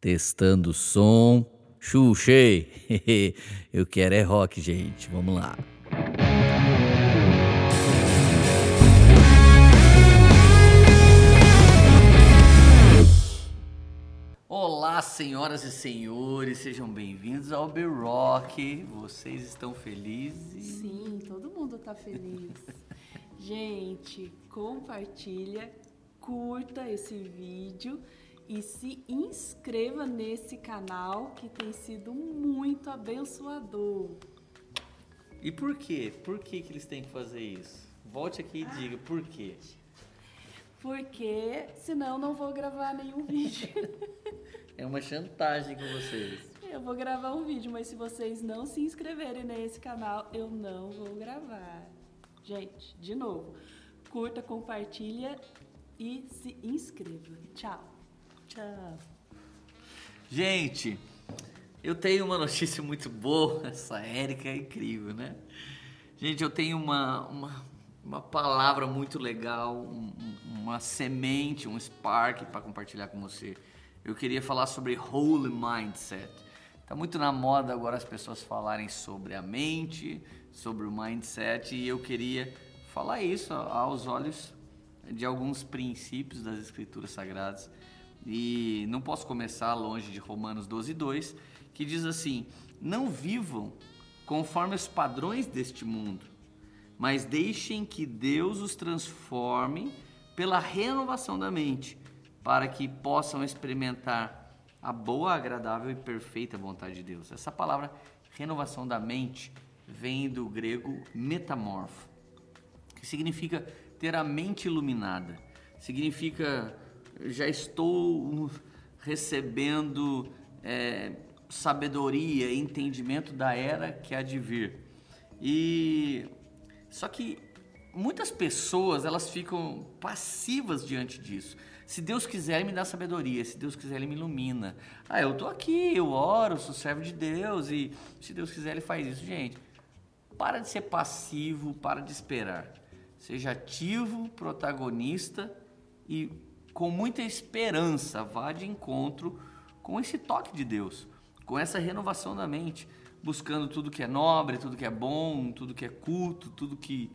Testando o som. Xuxei! Eu quero é rock, gente. Vamos lá. Olá, senhoras e senhores, sejam bem-vindos ao The Rock. Vocês estão felizes? Sim, todo mundo está feliz. Gente, compartilha, curta esse vídeo e se inscreva nesse canal que tem sido muito abençoador. E por quê? Por que, que eles têm que fazer isso? Volte aqui e ah. diga por quê. Porque senão não vou gravar nenhum vídeo. é uma chantagem com vocês. Eu vou gravar um vídeo, mas se vocês não se inscreverem nesse canal, eu não vou gravar. Gente, de novo, curta, compartilha e se inscreva. Tchau. Tchau. Gente, eu tenho uma notícia muito boa. Essa Érica é incrível, né? Gente, eu tenho uma, uma, uma palavra muito legal, um, uma semente, um spark para compartilhar com você. Eu queria falar sobre Holy Mindset. Tá muito na moda agora as pessoas falarem sobre a mente, sobre o mindset, e eu queria falar isso aos olhos de alguns princípios das Escrituras Sagradas e não posso começar longe de Romanos 12, 2, que diz assim: Não vivam conforme os padrões deste mundo, mas deixem que Deus os transforme pela renovação da mente, para que possam experimentar a boa, agradável e perfeita vontade de Deus. Essa palavra renovação da mente vem do grego metamorfo, que significa ter a mente iluminada, significa já estou recebendo é, sabedoria, entendimento da era que há de vir. E só que muitas pessoas elas ficam passivas diante disso. Se Deus quiser, ele me dá sabedoria. Se Deus quiser, ele me ilumina. Ah, eu tô aqui, eu oro, sou servo de Deus e se Deus quiser, ele faz isso. Gente, para de ser passivo, para de esperar. Seja ativo, protagonista e com muita esperança, vá de encontro com esse toque de Deus, com essa renovação da mente, buscando tudo que é nobre, tudo que é bom, tudo que é culto, tudo que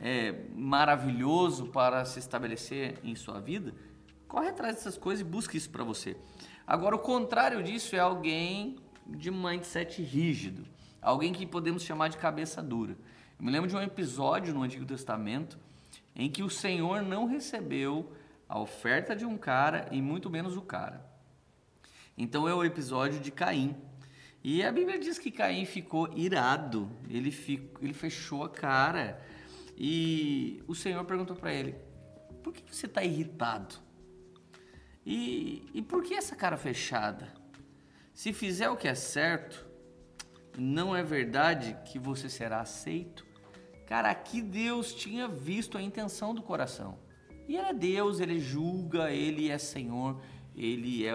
é maravilhoso para se estabelecer em sua vida. Corre atrás dessas coisas e busque isso para você. Agora, o contrário disso é alguém de mindset rígido, alguém que podemos chamar de cabeça dura. Eu me lembro de um episódio no Antigo Testamento em que o Senhor não recebeu a oferta de um cara e muito menos o cara. Então é o episódio de Caim. E a Bíblia diz que Caim ficou irado, ele, ficou, ele fechou a cara. E o Senhor perguntou para ele: Por que você está irritado? E, e por que essa cara fechada? Se fizer o que é certo, não é verdade que você será aceito? Cara, aqui Deus tinha visto a intenção do coração. E ele é Deus, ele julga, ele é Senhor, ele é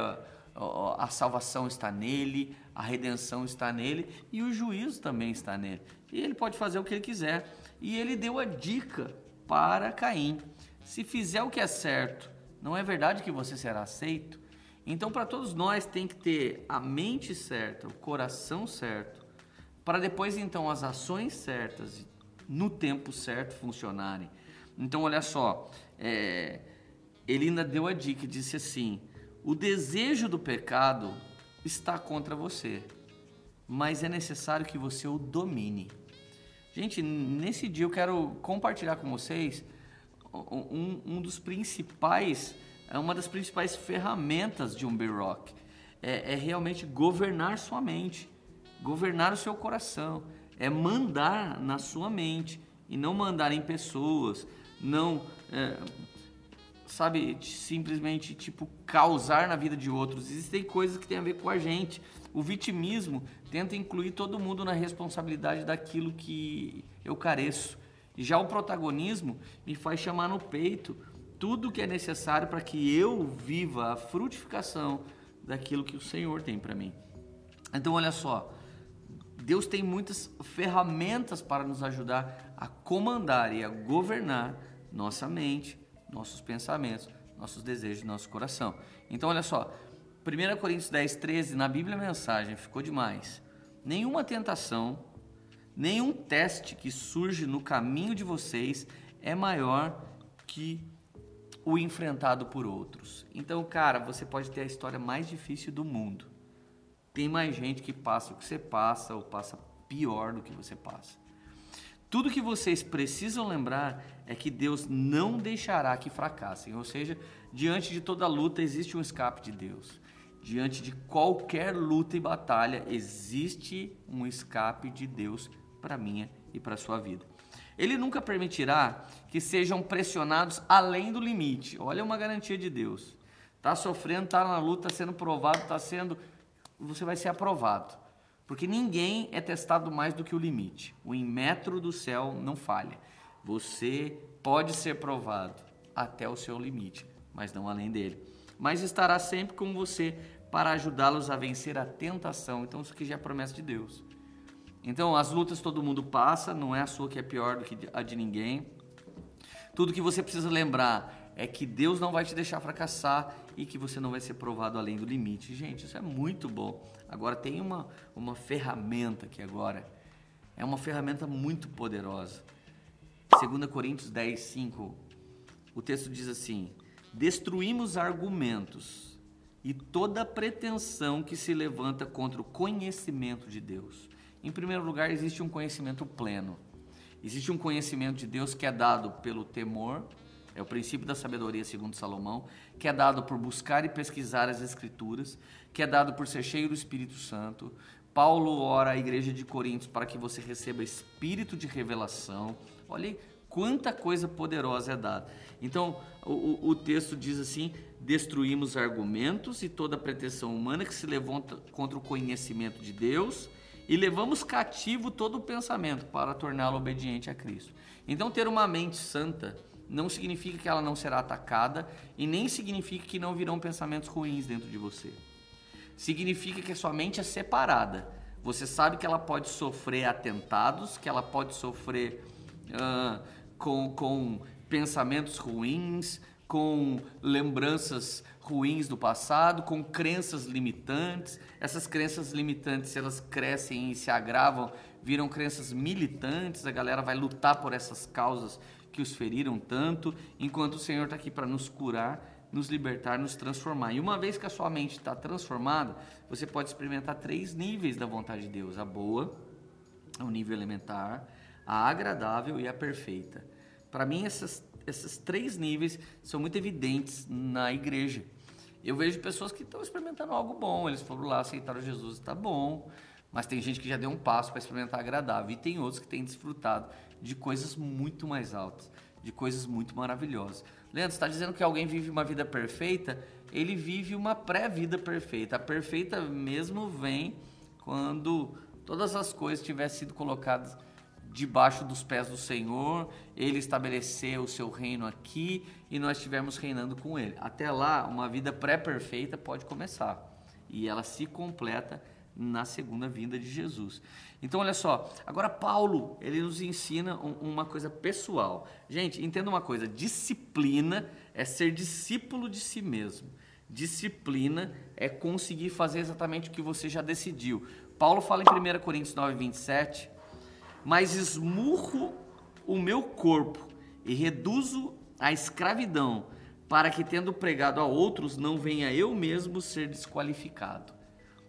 a salvação está nele, a redenção está nele e o juízo também está nele. E ele pode fazer o que ele quiser. E ele deu a dica para Caim: se fizer o que é certo, não é verdade que você será aceito? Então, para todos nós, tem que ter a mente certa, o coração certo, para depois então as ações certas, no tempo certo, funcionarem. Então, olha só, é, ele ainda deu a dica, disse assim: o desejo do pecado está contra você, mas é necessário que você o domine. Gente, nesse dia eu quero compartilhar com vocês um, um dos principais, é uma das principais ferramentas de um B-Rock. É, é realmente governar sua mente, governar o seu coração, é mandar na sua mente e não mandar em pessoas, não, é, sabe, simplesmente tipo causar na vida de outros. Existem coisas que têm a ver com a gente. O vitimismo tenta incluir todo mundo na responsabilidade daquilo que eu careço. Já o protagonismo me faz chamar no peito tudo que é necessário para que eu viva a frutificação daquilo que o Senhor tem para mim. Então, olha só, Deus tem muitas ferramentas para nos ajudar a comandar e a governar nossa mente, nossos pensamentos, nossos desejos, nosso coração. Então, olha só, 1 Coríntios 10, 13, na Bíblia Mensagem, ficou demais. Nenhuma tentação, nenhum teste que surge no caminho de vocês é maior que o enfrentado por outros. Então, cara, você pode ter a história mais difícil do mundo. Tem mais gente que passa o que você passa ou passa pior do que você passa. Tudo que vocês precisam lembrar é que Deus não deixará que fracassem, ou seja, diante de toda luta existe um escape de Deus. Diante de qualquer luta e batalha, existe um escape de Deus para minha e para sua vida. Ele nunca permitirá que sejam pressionados além do limite. Olha uma garantia de Deus. Tá sofrendo, tá na luta, tá sendo provado, tá sendo você vai ser aprovado. Porque ninguém é testado mais do que o limite. O metro do céu não falha. Você pode ser provado até o seu limite, mas não além dele. Mas estará sempre com você para ajudá-los a vencer a tentação. Então, isso aqui já é promessa de Deus. Então, as lutas todo mundo passa, não é a sua que é pior do que a de ninguém. Tudo que você precisa lembrar é que Deus não vai te deixar fracassar e que você não vai ser provado além do limite. Gente, isso é muito bom. Agora tem uma, uma ferramenta que agora é uma ferramenta muito poderosa. 2 Coríntios 10, 5, o texto diz assim: Destruímos argumentos e toda pretensão que se levanta contra o conhecimento de Deus. Em primeiro lugar, existe um conhecimento pleno. Existe um conhecimento de Deus que é dado pelo temor, é o princípio da sabedoria segundo Salomão, que é dado por buscar e pesquisar as escrituras, que é dado por ser cheio do Espírito Santo. Paulo ora à igreja de Coríntios para que você receba espírito de revelação. Olha quanta coisa poderosa é dada. Então, o, o texto diz assim: destruímos argumentos e toda pretensão humana que se levanta contra o conhecimento de Deus e levamos cativo todo o pensamento para torná-lo obediente a Cristo. Então, ter uma mente santa não significa que ela não será atacada e nem significa que não virão pensamentos ruins dentro de você. Significa que a sua mente é separada. Você sabe que ela pode sofrer atentados, que ela pode sofrer uh, com, com pensamentos ruins, com lembranças ruins do passado, com crenças limitantes. Essas crenças limitantes, elas crescem e se agravam, viram crenças militantes. A galera vai lutar por essas causas que os feriram tanto, enquanto o Senhor está aqui para nos curar, nos libertar, nos transformar. E uma vez que a sua mente está transformada, você pode experimentar três níveis da vontade de Deus: a boa, o nível elementar, a agradável e a perfeita. Para mim, essas esses três níveis são muito evidentes na igreja. Eu vejo pessoas que estão experimentando algo bom, eles foram lá, aceitaram Jesus, está bom, mas tem gente que já deu um passo para experimentar agradável, e tem outros que têm desfrutado de coisas muito mais altas, de coisas muito maravilhosas. Leandro, está dizendo que alguém vive uma vida perfeita? Ele vive uma pré-vida perfeita. A perfeita mesmo vem quando todas as coisas tivessem sido colocadas debaixo dos pés do Senhor, ele estabeleceu o seu reino aqui e nós estivermos reinando com ele. Até lá, uma vida pré-perfeita pode começar e ela se completa na segunda vinda de Jesus. Então, olha só, agora Paulo, ele nos ensina uma coisa pessoal. Gente, entenda uma coisa: disciplina é ser discípulo de si mesmo. Disciplina é conseguir fazer exatamente o que você já decidiu. Paulo fala em 1 Coríntios 9, 27 mas esmurro o meu corpo e reduzo a escravidão, para que, tendo pregado a outros, não venha eu mesmo ser desqualificado.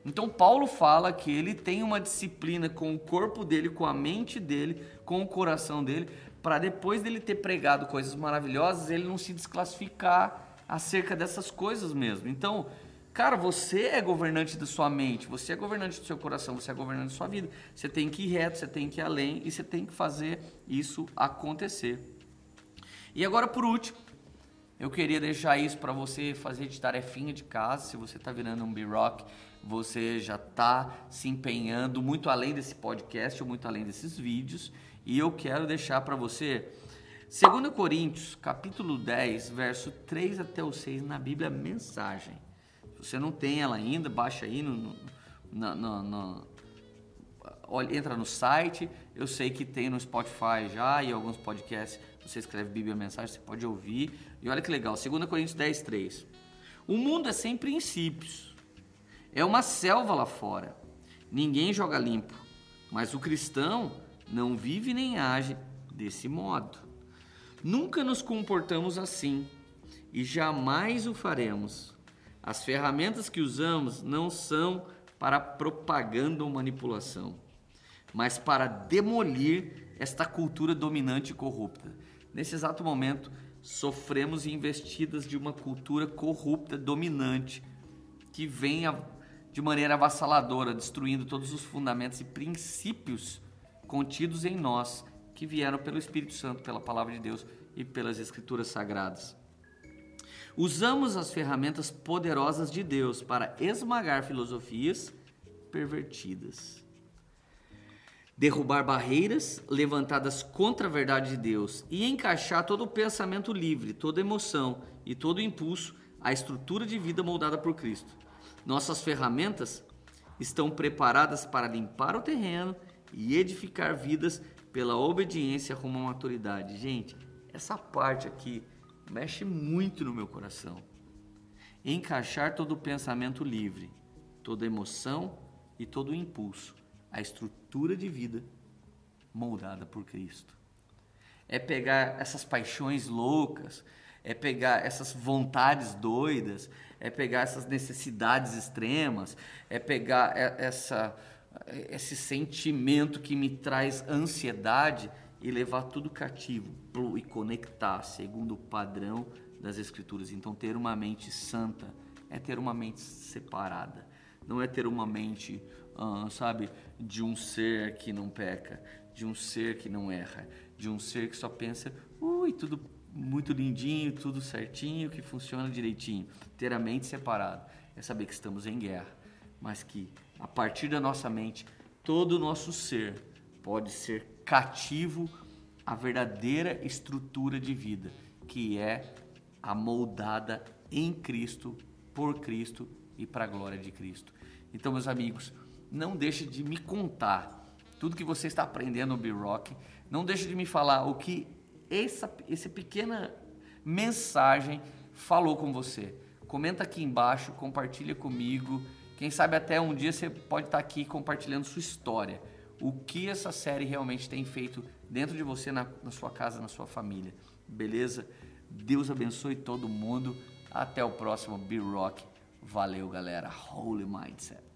Então, Paulo fala que ele tem uma disciplina com o corpo dele, com a mente dele, com o coração dele, para depois dele ter pregado coisas maravilhosas, ele não se desclassificar acerca dessas coisas mesmo. Então, Cara, você é governante da sua mente, você é governante do seu coração, você é governante da sua vida. Você tem que ir reto, você tem que ir além e você tem que fazer isso acontecer. E agora, por último, eu queria deixar isso para você fazer de tarefinha de casa. Se você está virando um B-Rock, você já está se empenhando muito além desse podcast ou muito além desses vídeos. E eu quero deixar para você 2 Coríntios, capítulo 10, verso 3 até o 6, na Bíblia Mensagem você não tem ela ainda, baixa aí no, no, entra no site. Eu sei que tem no Spotify já e alguns podcasts. Você escreve Bíblia Mensagem, você pode ouvir. E olha que legal, 2 Coríntios 10, 3. O mundo é sem princípios. É uma selva lá fora. Ninguém joga limpo. Mas o cristão não vive nem age desse modo. Nunca nos comportamos assim e jamais o faremos. As ferramentas que usamos não são para propaganda ou manipulação, mas para demolir esta cultura dominante e corrupta. Nesse exato momento, sofremos investidas de uma cultura corrupta, dominante, que vem de maneira avassaladora, destruindo todos os fundamentos e princípios contidos em nós, que vieram pelo Espírito Santo, pela palavra de Deus e pelas Escrituras Sagradas. Usamos as ferramentas poderosas de Deus para esmagar filosofias pervertidas derrubar barreiras levantadas contra a verdade de Deus e encaixar todo o pensamento livre, toda emoção e todo impulso à estrutura de vida moldada por Cristo. Nossas ferramentas estão preparadas para limpar o terreno e edificar vidas pela obediência rumo à maturidade. Gente, essa parte aqui mexe muito no meu coração. Encaixar todo o pensamento livre, toda emoção e todo o impulso a estrutura de vida moldada por Cristo. É pegar essas paixões loucas, é pegar essas vontades doidas, é pegar essas necessidades extremas, é pegar essa, esse sentimento que me traz ansiedade e levar tudo cativo e conectar segundo o padrão das Escrituras. Então, ter uma mente santa é ter uma mente separada, não é ter uma mente uh, sabe, de um ser que não peca, de um ser que não erra, de um ser que só pensa, ui, tudo muito lindinho, tudo certinho, que funciona direitinho. Ter a mente separada é saber que estamos em guerra, mas que a partir da nossa mente, todo o nosso ser pode ser cativo à verdadeira estrutura de vida, que é a moldada em Cristo, por Cristo e para a glória de Cristo. Então, meus amigos, não deixe de me contar tudo que você está aprendendo no B-Rock. Não deixe de me falar o que essa, essa pequena mensagem falou com você. Comenta aqui embaixo, compartilha comigo. Quem sabe até um dia você pode estar aqui compartilhando sua história. O que essa série realmente tem feito dentro de você, na, na sua casa, na sua família. Beleza? Deus abençoe todo mundo. Até o próximo B-Rock. Valeu, galera. Holy Mindset.